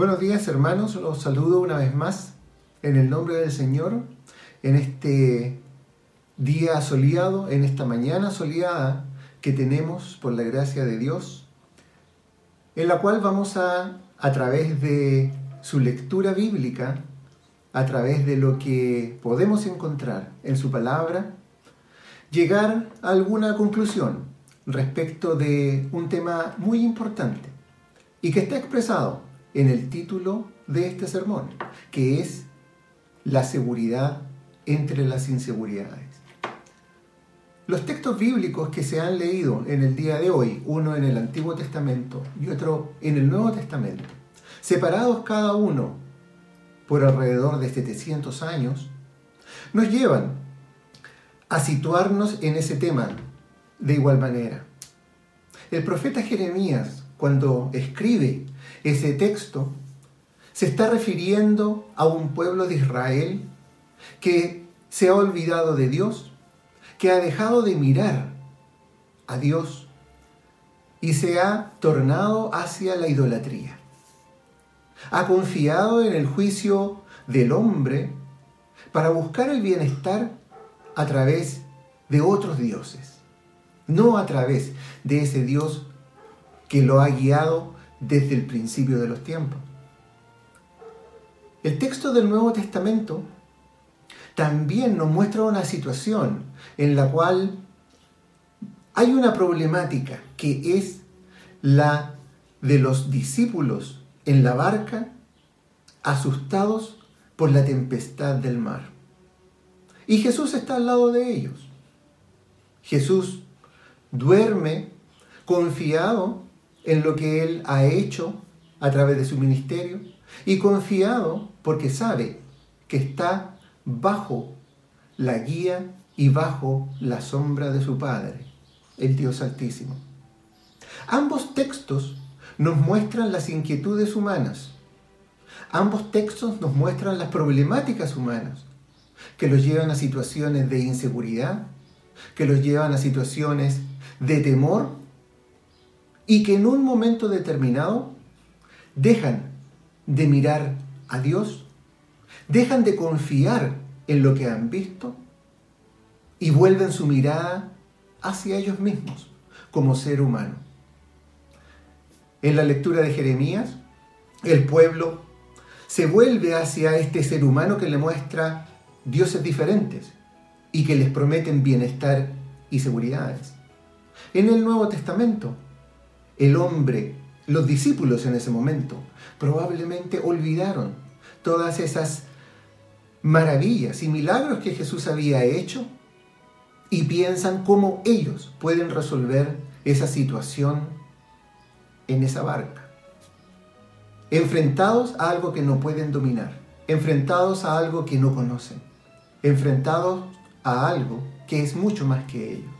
Buenos días hermanos, los saludo una vez más en el nombre del Señor en este día soleado, en esta mañana soleada que tenemos por la gracia de Dios, en la cual vamos a, a través de su lectura bíblica, a través de lo que podemos encontrar en su palabra, llegar a alguna conclusión respecto de un tema muy importante y que está expresado en el título de este sermón, que es la seguridad entre las inseguridades. Los textos bíblicos que se han leído en el día de hoy, uno en el Antiguo Testamento y otro en el Nuevo Testamento, separados cada uno por alrededor de 700 años, nos llevan a situarnos en ese tema de igual manera. El profeta Jeremías, cuando escribe ese texto se está refiriendo a un pueblo de Israel que se ha olvidado de Dios, que ha dejado de mirar a Dios y se ha tornado hacia la idolatría. Ha confiado en el juicio del hombre para buscar el bienestar a través de otros dioses, no a través de ese Dios que lo ha guiado desde el principio de los tiempos. El texto del Nuevo Testamento también nos muestra una situación en la cual hay una problemática que es la de los discípulos en la barca asustados por la tempestad del mar. Y Jesús está al lado de ellos. Jesús duerme confiado en lo que Él ha hecho a través de su ministerio y confiado porque sabe que está bajo la guía y bajo la sombra de su Padre, el Dios Altísimo. Ambos textos nos muestran las inquietudes humanas. Ambos textos nos muestran las problemáticas humanas que los llevan a situaciones de inseguridad, que los llevan a situaciones de temor y que en un momento determinado dejan de mirar a Dios, dejan de confiar en lo que han visto y vuelven su mirada hacia ellos mismos como ser humano. En la lectura de Jeremías, el pueblo se vuelve hacia este ser humano que le muestra dioses diferentes y que les prometen bienestar y seguridades. En el Nuevo Testamento, el hombre, los discípulos en ese momento, probablemente olvidaron todas esas maravillas y milagros que Jesús había hecho y piensan cómo ellos pueden resolver esa situación en esa barca. Enfrentados a algo que no pueden dominar, enfrentados a algo que no conocen, enfrentados a algo que es mucho más que ellos.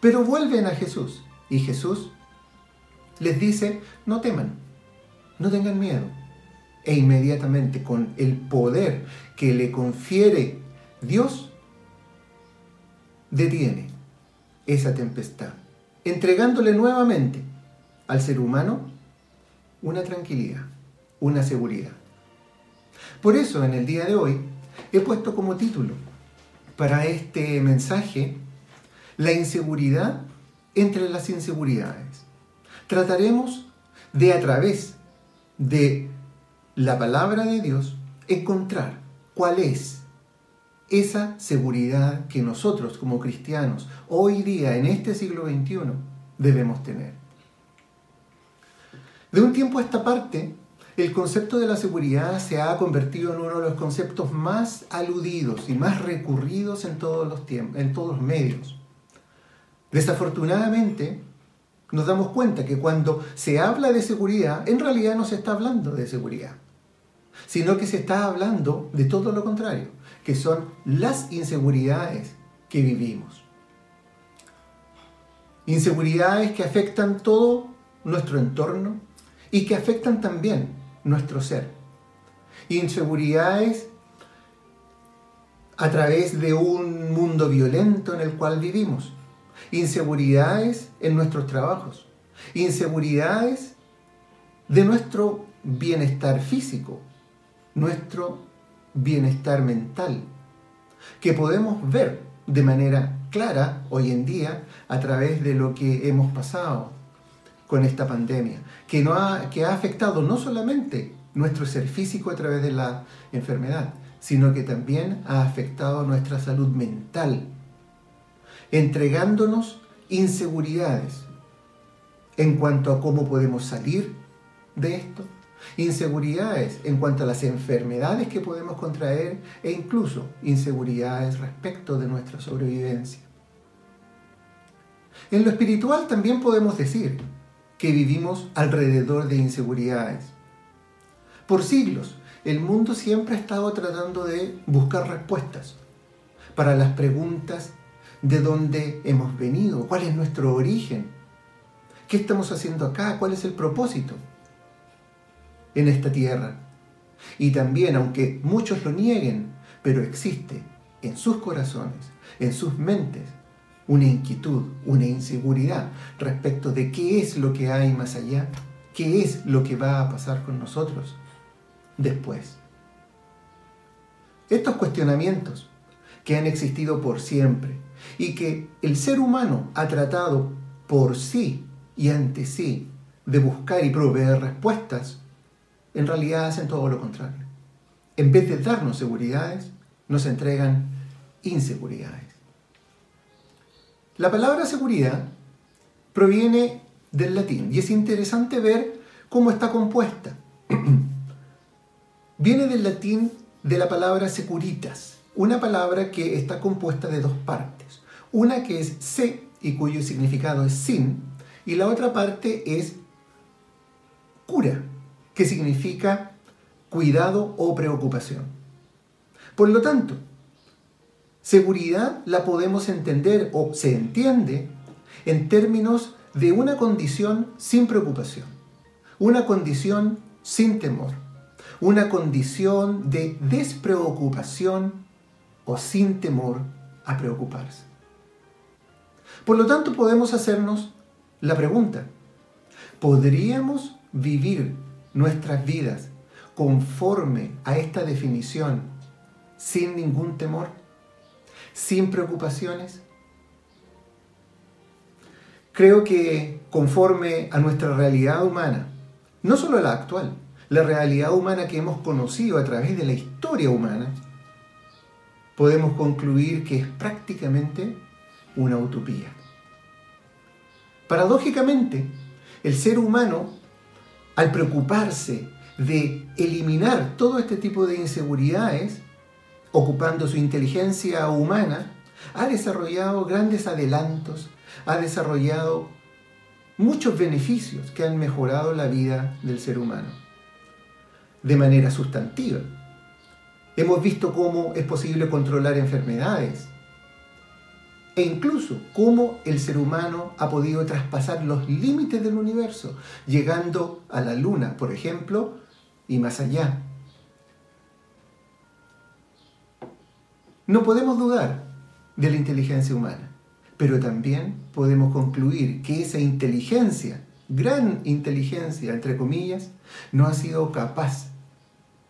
Pero vuelven a Jesús y Jesús les dice, no teman, no tengan miedo. E inmediatamente con el poder que le confiere Dios, detiene esa tempestad, entregándole nuevamente al ser humano una tranquilidad, una seguridad. Por eso en el día de hoy he puesto como título para este mensaje la inseguridad entre las inseguridades. Trataremos de a través de la palabra de Dios encontrar cuál es esa seguridad que nosotros como cristianos hoy día en este siglo XXI debemos tener. De un tiempo a esta parte, el concepto de la seguridad se ha convertido en uno de los conceptos más aludidos y más recurridos en todos los en todos los medios. Desafortunadamente, nos damos cuenta que cuando se habla de seguridad, en realidad no se está hablando de seguridad, sino que se está hablando de todo lo contrario, que son las inseguridades que vivimos. Inseguridades que afectan todo nuestro entorno y que afectan también nuestro ser. Inseguridades a través de un mundo violento en el cual vivimos inseguridades en nuestros trabajos, inseguridades de nuestro bienestar físico, nuestro bienestar mental, que podemos ver de manera clara hoy en día a través de lo que hemos pasado con esta pandemia, que, no ha, que ha afectado no solamente nuestro ser físico a través de la enfermedad, sino que también ha afectado nuestra salud mental, entregándonos inseguridades en cuanto a cómo podemos salir de esto, inseguridades en cuanto a las enfermedades que podemos contraer e incluso inseguridades respecto de nuestra sobrevivencia. En lo espiritual también podemos decir que vivimos alrededor de inseguridades. Por siglos, el mundo siempre ha estado tratando de buscar respuestas para las preguntas de dónde hemos venido, cuál es nuestro origen, qué estamos haciendo acá, cuál es el propósito en esta tierra. Y también, aunque muchos lo nieguen, pero existe en sus corazones, en sus mentes, una inquietud, una inseguridad respecto de qué es lo que hay más allá, qué es lo que va a pasar con nosotros después. Estos cuestionamientos que han existido por siempre y que el ser humano ha tratado por sí y ante sí de buscar y proveer respuestas, en realidad hacen todo lo contrario. En vez de darnos seguridades, nos entregan inseguridades. La palabra seguridad proviene del latín y es interesante ver cómo está compuesta. Viene del latín de la palabra securitas, una palabra que está compuesta de dos partes. Una que es se y cuyo significado es sin, y la otra parte es cura, que significa cuidado o preocupación. Por lo tanto, Seguridad la podemos entender o se entiende en términos de una condición sin preocupación, una condición sin temor, una condición de despreocupación o sin temor a preocuparse. Por lo tanto, podemos hacernos la pregunta, ¿podríamos vivir nuestras vidas conforme a esta definición sin ningún temor? sin preocupaciones? Creo que conforme a nuestra realidad humana, no solo la actual, la realidad humana que hemos conocido a través de la historia humana, podemos concluir que es prácticamente una utopía. Paradójicamente, el ser humano, al preocuparse de eliminar todo este tipo de inseguridades, ocupando su inteligencia humana, ha desarrollado grandes adelantos, ha desarrollado muchos beneficios que han mejorado la vida del ser humano de manera sustantiva. Hemos visto cómo es posible controlar enfermedades e incluso cómo el ser humano ha podido traspasar los límites del universo, llegando a la luna, por ejemplo, y más allá. No podemos dudar de la inteligencia humana, pero también podemos concluir que esa inteligencia, gran inteligencia, entre comillas, no ha sido capaz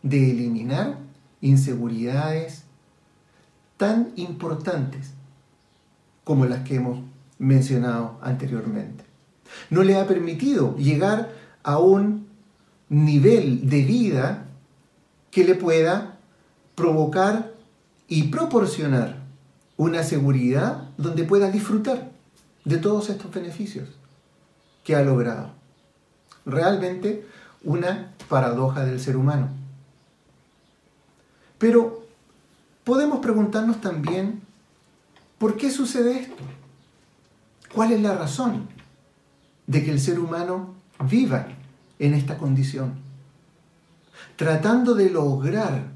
de eliminar inseguridades tan importantes como las que hemos mencionado anteriormente. No le ha permitido llegar a un nivel de vida que le pueda provocar y proporcionar una seguridad donde pueda disfrutar de todos estos beneficios que ha logrado. Realmente una paradoja del ser humano. Pero podemos preguntarnos también, ¿por qué sucede esto? ¿Cuál es la razón de que el ser humano viva en esta condición? Tratando de lograr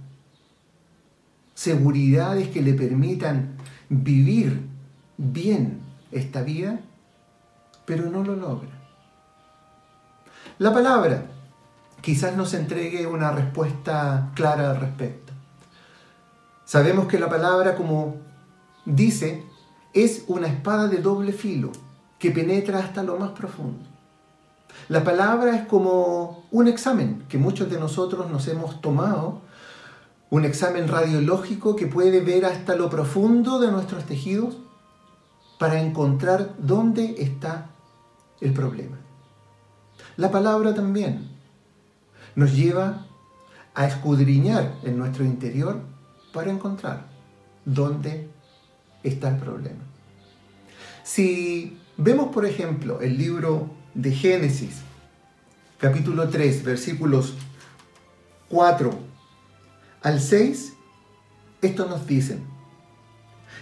seguridades que le permitan vivir bien esta vida, pero no lo logra. La palabra quizás nos entregue una respuesta clara al respecto. Sabemos que la palabra, como dice, es una espada de doble filo que penetra hasta lo más profundo. La palabra es como un examen que muchos de nosotros nos hemos tomado, un examen radiológico que puede ver hasta lo profundo de nuestros tejidos para encontrar dónde está el problema. La palabra también nos lleva a escudriñar en nuestro interior para encontrar dónde está el problema. Si vemos, por ejemplo, el libro de Génesis, capítulo 3, versículos 4 al 6, esto nos dicen.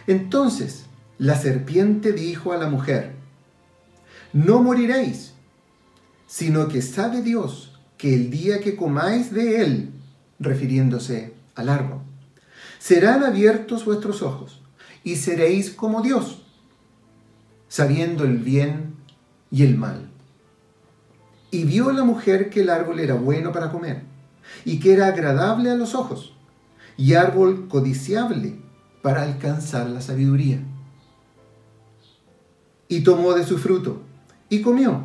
Entonces la serpiente dijo a la mujer, no moriréis, sino que sabe Dios que el día que comáis de él, refiriéndose al árbol, serán abiertos vuestros ojos y seréis como Dios, sabiendo el bien y el mal. Y vio la mujer que el árbol era bueno para comer y que era agradable a los ojos y árbol codiciable para alcanzar la sabiduría. Y tomó de su fruto y comió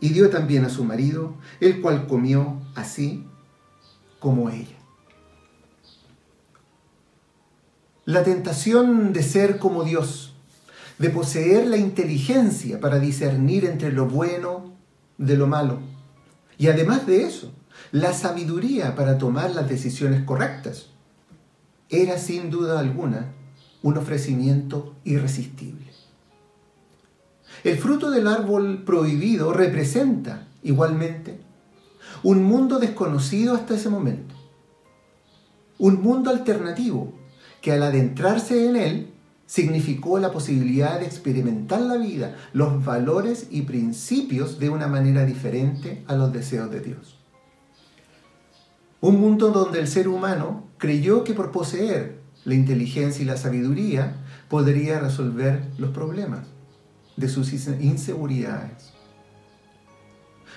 y dio también a su marido, el cual comió así como ella. La tentación de ser como Dios, de poseer la inteligencia para discernir entre lo bueno de lo malo. Y además de eso, la sabiduría para tomar las decisiones correctas. Era sin duda alguna un ofrecimiento irresistible. El fruto del árbol prohibido representa igualmente un mundo desconocido hasta ese momento. Un mundo alternativo que al adentrarse en él significó la posibilidad de experimentar la vida, los valores y principios de una manera diferente a los deseos de Dios. Un mundo donde el ser humano creyó que por poseer la inteligencia y la sabiduría podría resolver los problemas de sus inseguridades.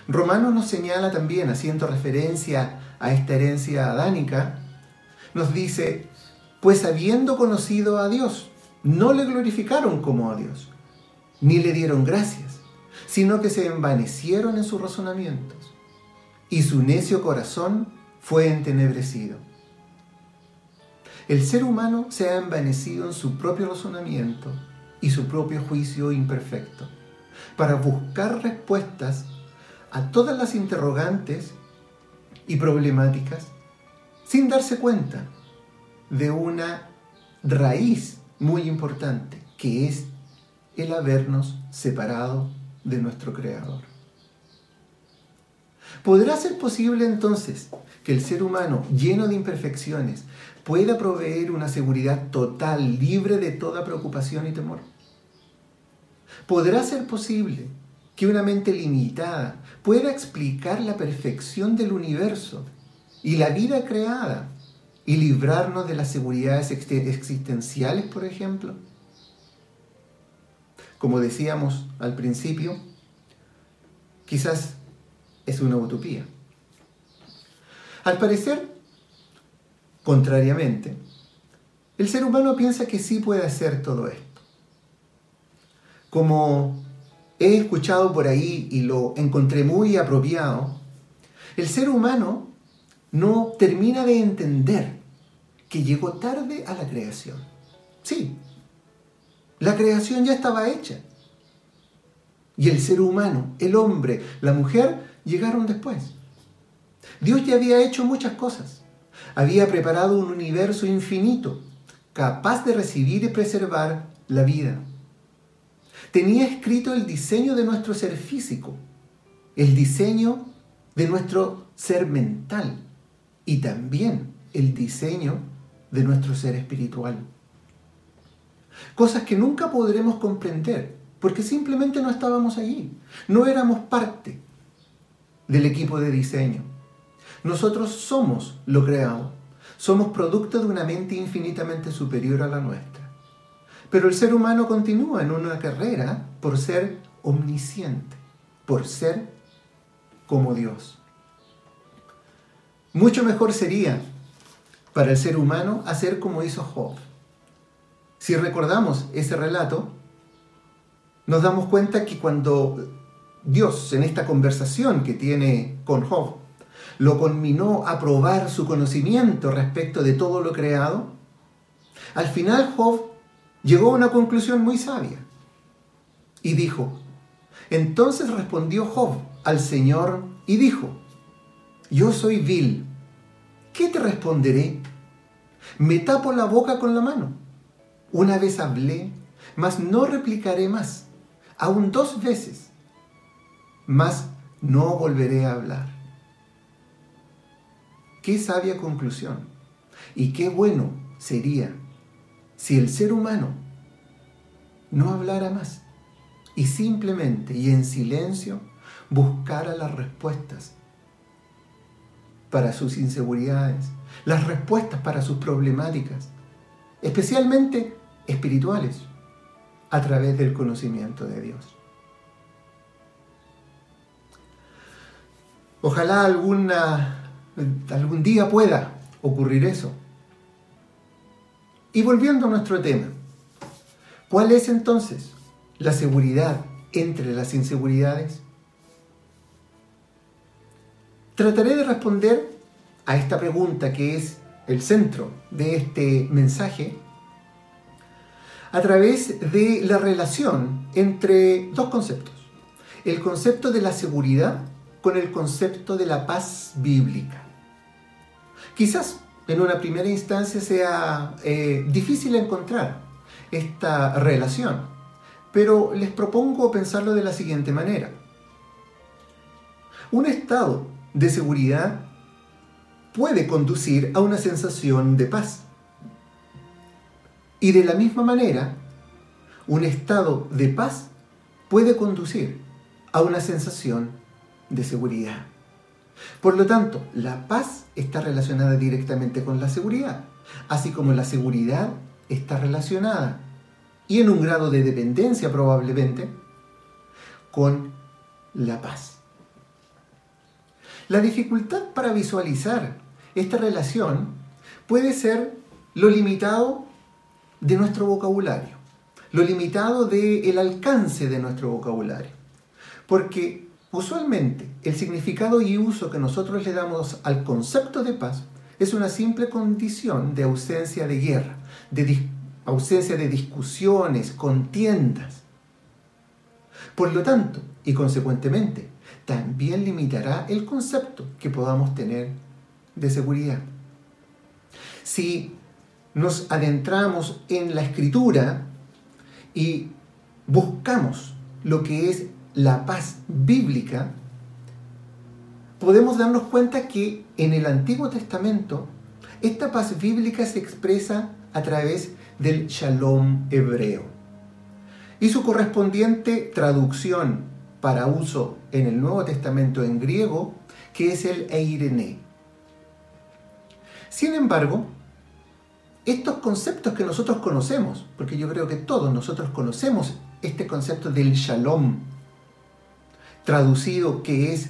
Romanos nos señala también, haciendo referencia a esta herencia adánica, nos dice, pues habiendo conocido a Dios, no le glorificaron como a Dios, ni le dieron gracias, sino que se envanecieron en sus razonamientos, y su necio corazón fue entenebrecido. El ser humano se ha envanecido en su propio razonamiento y su propio juicio imperfecto, para buscar respuestas a todas las interrogantes y problemáticas sin darse cuenta de una raíz muy importante, que es el habernos separado de nuestro Creador. ¿Podrá ser posible entonces que el ser humano, lleno de imperfecciones, pueda proveer una seguridad total, libre de toda preocupación y temor? ¿Podrá ser posible que una mente limitada pueda explicar la perfección del universo y la vida creada y librarnos de las seguridades existenciales, por ejemplo? Como decíamos al principio, quizás es una utopía. Al parecer, contrariamente, el ser humano piensa que sí puede hacer todo esto. Como he escuchado por ahí y lo encontré muy apropiado, el ser humano no termina de entender que llegó tarde a la creación. Sí, la creación ya estaba hecha. Y el ser humano, el hombre, la mujer, llegaron después. Dios ya había hecho muchas cosas. Había preparado un universo infinito, capaz de recibir y preservar la vida. Tenía escrito el diseño de nuestro ser físico, el diseño de nuestro ser mental y también el diseño de nuestro ser espiritual. Cosas que nunca podremos comprender porque simplemente no estábamos allí, no éramos parte del equipo de diseño. Nosotros somos lo creado, somos producto de una mente infinitamente superior a la nuestra. Pero el ser humano continúa en una carrera por ser omnisciente, por ser como Dios. Mucho mejor sería para el ser humano hacer como hizo Job. Si recordamos ese relato, nos damos cuenta que cuando Dios en esta conversación que tiene con Job, lo conminó a probar su conocimiento respecto de todo lo creado, al final Job llegó a una conclusión muy sabia y dijo, entonces respondió Job al Señor y dijo, yo soy vil, ¿qué te responderé? Me tapo la boca con la mano. Una vez hablé, mas no replicaré más, aún dos veces, mas no volveré a hablar. Qué sabia conclusión y qué bueno sería si el ser humano no hablara más y simplemente y en silencio buscara las respuestas para sus inseguridades, las respuestas para sus problemáticas, especialmente espirituales, a través del conocimiento de Dios. Ojalá alguna, algún día pueda ocurrir eso. Y volviendo a nuestro tema, ¿cuál es entonces la seguridad entre las inseguridades? Trataré de responder a esta pregunta que es el centro de este mensaje a través de la relación entre dos conceptos. El concepto de la seguridad con el concepto de la paz bíblica. Quizás en una primera instancia sea eh, difícil encontrar esta relación, pero les propongo pensarlo de la siguiente manera. Un estado de seguridad puede conducir a una sensación de paz. Y de la misma manera, un estado de paz puede conducir a una sensación de seguridad. Por lo tanto, la paz está relacionada directamente con la seguridad, así como la seguridad está relacionada, y en un grado de dependencia probablemente, con la paz. La dificultad para visualizar esta relación puede ser lo limitado de nuestro vocabulario, lo limitado del alcance de nuestro vocabulario. Porque usualmente el significado y uso que nosotros le damos al concepto de paz es una simple condición de ausencia de guerra, de ausencia de discusiones, contiendas. Por lo tanto, y consecuentemente, también limitará el concepto que podamos tener de seguridad. Si nos adentramos en la escritura y buscamos lo que es la paz bíblica, podemos darnos cuenta que en el Antiguo Testamento esta paz bíblica se expresa a través del shalom hebreo. Y su correspondiente traducción para uso en el Nuevo Testamento en griego, que es el eirene. Sin embargo, estos conceptos que nosotros conocemos, porque yo creo que todos nosotros conocemos este concepto del shalom, traducido que es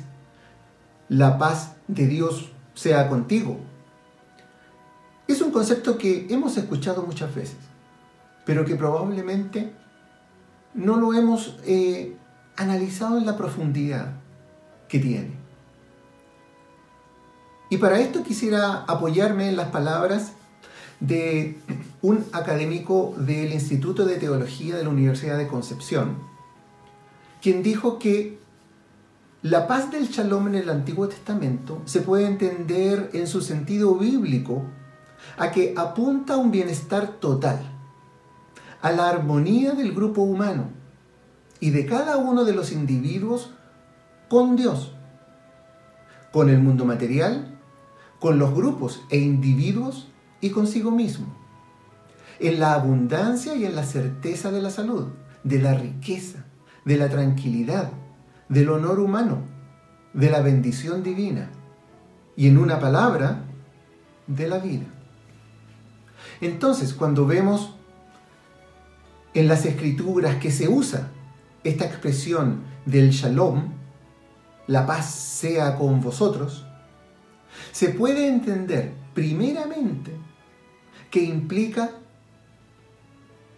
la paz de Dios sea contigo, es un concepto que hemos escuchado muchas veces, pero que probablemente no lo hemos eh, analizado en la profundidad que tiene. Y para esto quisiera apoyarme en las palabras de un académico del Instituto de Teología de la Universidad de Concepción, quien dijo que la paz del shalom en el Antiguo Testamento se puede entender en su sentido bíblico a que apunta a un bienestar total, a la armonía del grupo humano, y de cada uno de los individuos con Dios, con el mundo material, con los grupos e individuos y consigo mismo, en la abundancia y en la certeza de la salud, de la riqueza, de la tranquilidad, del honor humano, de la bendición divina y en una palabra, de la vida. Entonces, cuando vemos en las escrituras que se usa esta expresión del shalom, la paz sea con vosotros, se puede entender primeramente que implica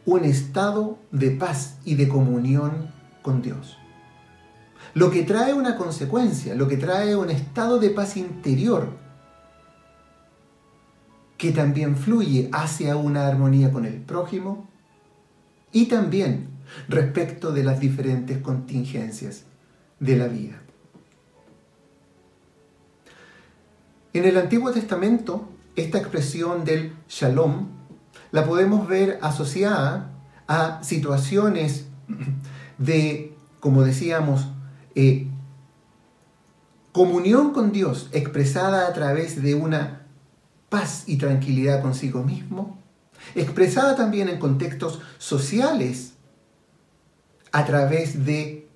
un estado de paz y de comunión con Dios. lo que trae una consecuencia, lo que trae un estado de paz interior que también fluye hacia una armonía con el prójimo y también respecto de las diferentes contingencias de la vida. En el Antiguo Testamento, esta expresión del shalom la podemos ver asociada a situaciones de, como decíamos, eh, comunión con Dios expresada a través de una paz y tranquilidad consigo mismo, expresada también en contextos sociales a través de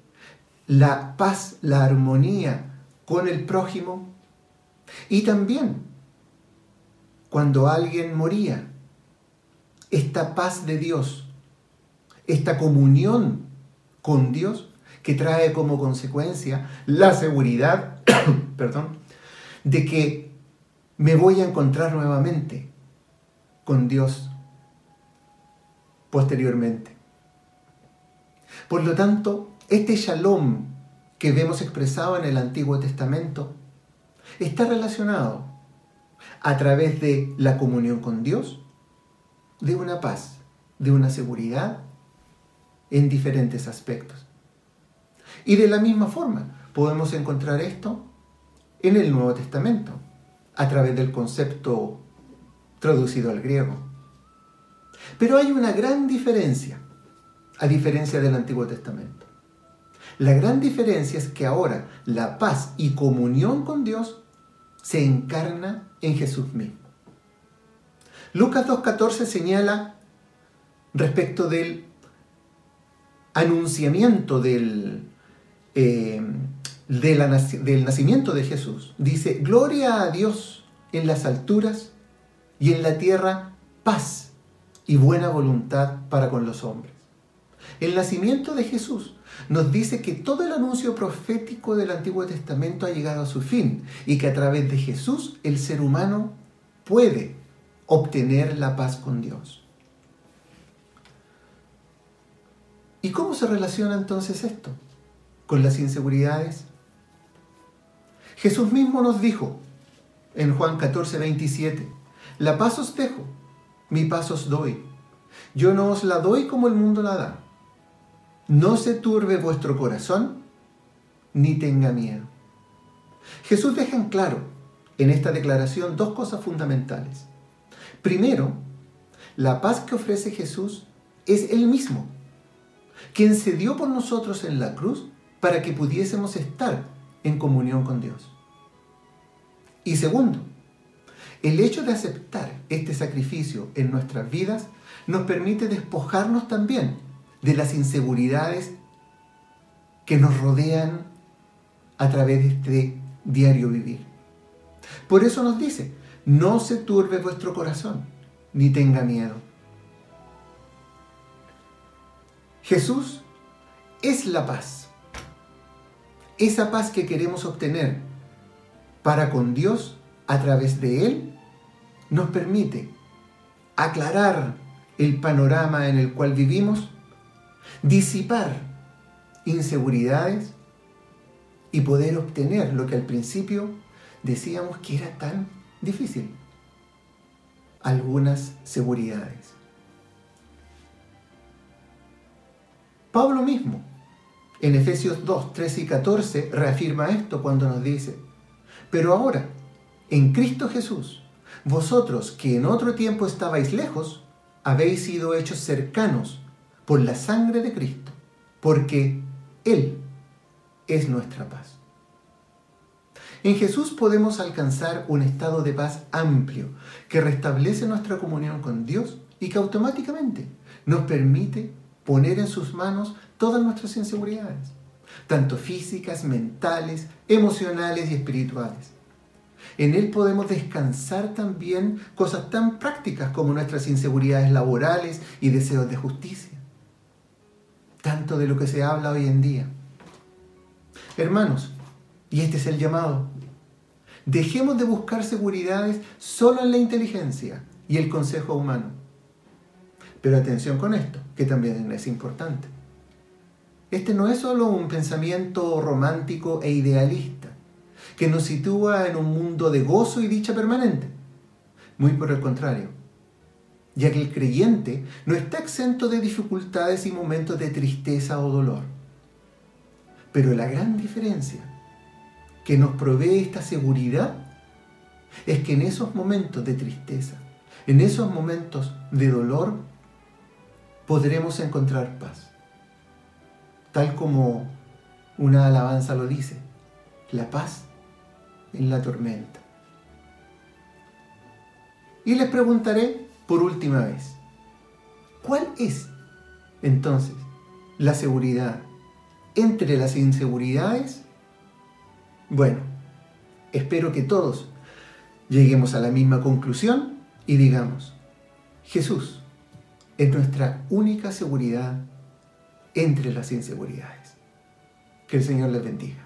la paz, la armonía con el prójimo y también cuando alguien moría, esta paz de Dios, esta comunión con Dios que trae como consecuencia la seguridad, perdón, de que me voy a encontrar nuevamente con Dios posteriormente. Por lo tanto, este shalom que vemos expresado en el Antiguo Testamento está relacionado a través de la comunión con Dios, de una paz, de una seguridad en diferentes aspectos. Y de la misma forma podemos encontrar esto en el Nuevo Testamento, a través del concepto traducido al griego. Pero hay una gran diferencia, a diferencia del Antiguo Testamento. La gran diferencia es que ahora la paz y comunión con Dios se encarna en Jesús mismo. Lucas 2.14 señala respecto del anunciamiento del, eh, del nacimiento de Jesús. Dice, gloria a Dios en las alturas y en la tierra paz y buena voluntad para con los hombres. El nacimiento de Jesús nos dice que todo el anuncio profético del Antiguo Testamento ha llegado a su fin y que a través de Jesús el ser humano puede obtener la paz con Dios. ¿Y cómo se relaciona entonces esto con las inseguridades? Jesús mismo nos dijo en Juan 14, 27, la paz os dejo, mi paz os doy. Yo no os la doy como el mundo la da. No se turbe vuestro corazón, ni tenga miedo. Jesús deja en claro en esta declaración dos cosas fundamentales. Primero, la paz que ofrece Jesús es Él mismo, quien se dio por nosotros en la cruz para que pudiésemos estar en comunión con Dios. Y segundo, el hecho de aceptar este sacrificio en nuestras vidas nos permite despojarnos también de las inseguridades que nos rodean a través de este diario vivir. Por eso nos dice, no se turbe vuestro corazón, ni tenga miedo. Jesús es la paz. Esa paz que queremos obtener para con Dios a través de Él nos permite aclarar el panorama en el cual vivimos disipar inseguridades y poder obtener lo que al principio decíamos que era tan difícil, algunas seguridades. Pablo mismo, en Efesios 2, 13 y 14, reafirma esto cuando nos dice, pero ahora, en Cristo Jesús, vosotros que en otro tiempo estabais lejos, habéis sido hechos cercanos por la sangre de Cristo, porque Él es nuestra paz. En Jesús podemos alcanzar un estado de paz amplio que restablece nuestra comunión con Dios y que automáticamente nos permite poner en sus manos todas nuestras inseguridades, tanto físicas, mentales, emocionales y espirituales. En Él podemos descansar también cosas tan prácticas como nuestras inseguridades laborales y deseos de justicia tanto de lo que se habla hoy en día. Hermanos, y este es el llamado, dejemos de buscar seguridades solo en la inteligencia y el consejo humano. Pero atención con esto, que también es importante. Este no es solo un pensamiento romántico e idealista, que nos sitúa en un mundo de gozo y dicha permanente. Muy por el contrario, ya que el creyente no está exento de dificultades y momentos de tristeza o dolor. Pero la gran diferencia que nos provee esta seguridad es que en esos momentos de tristeza, en esos momentos de dolor, podremos encontrar paz. Tal como una alabanza lo dice, la paz en la tormenta. Y les preguntaré por última vez, ¿cuál es entonces la seguridad entre las inseguridades? Bueno, espero que todos lleguemos a la misma conclusión y digamos, Jesús es nuestra única seguridad entre las inseguridades. Que el Señor les bendiga.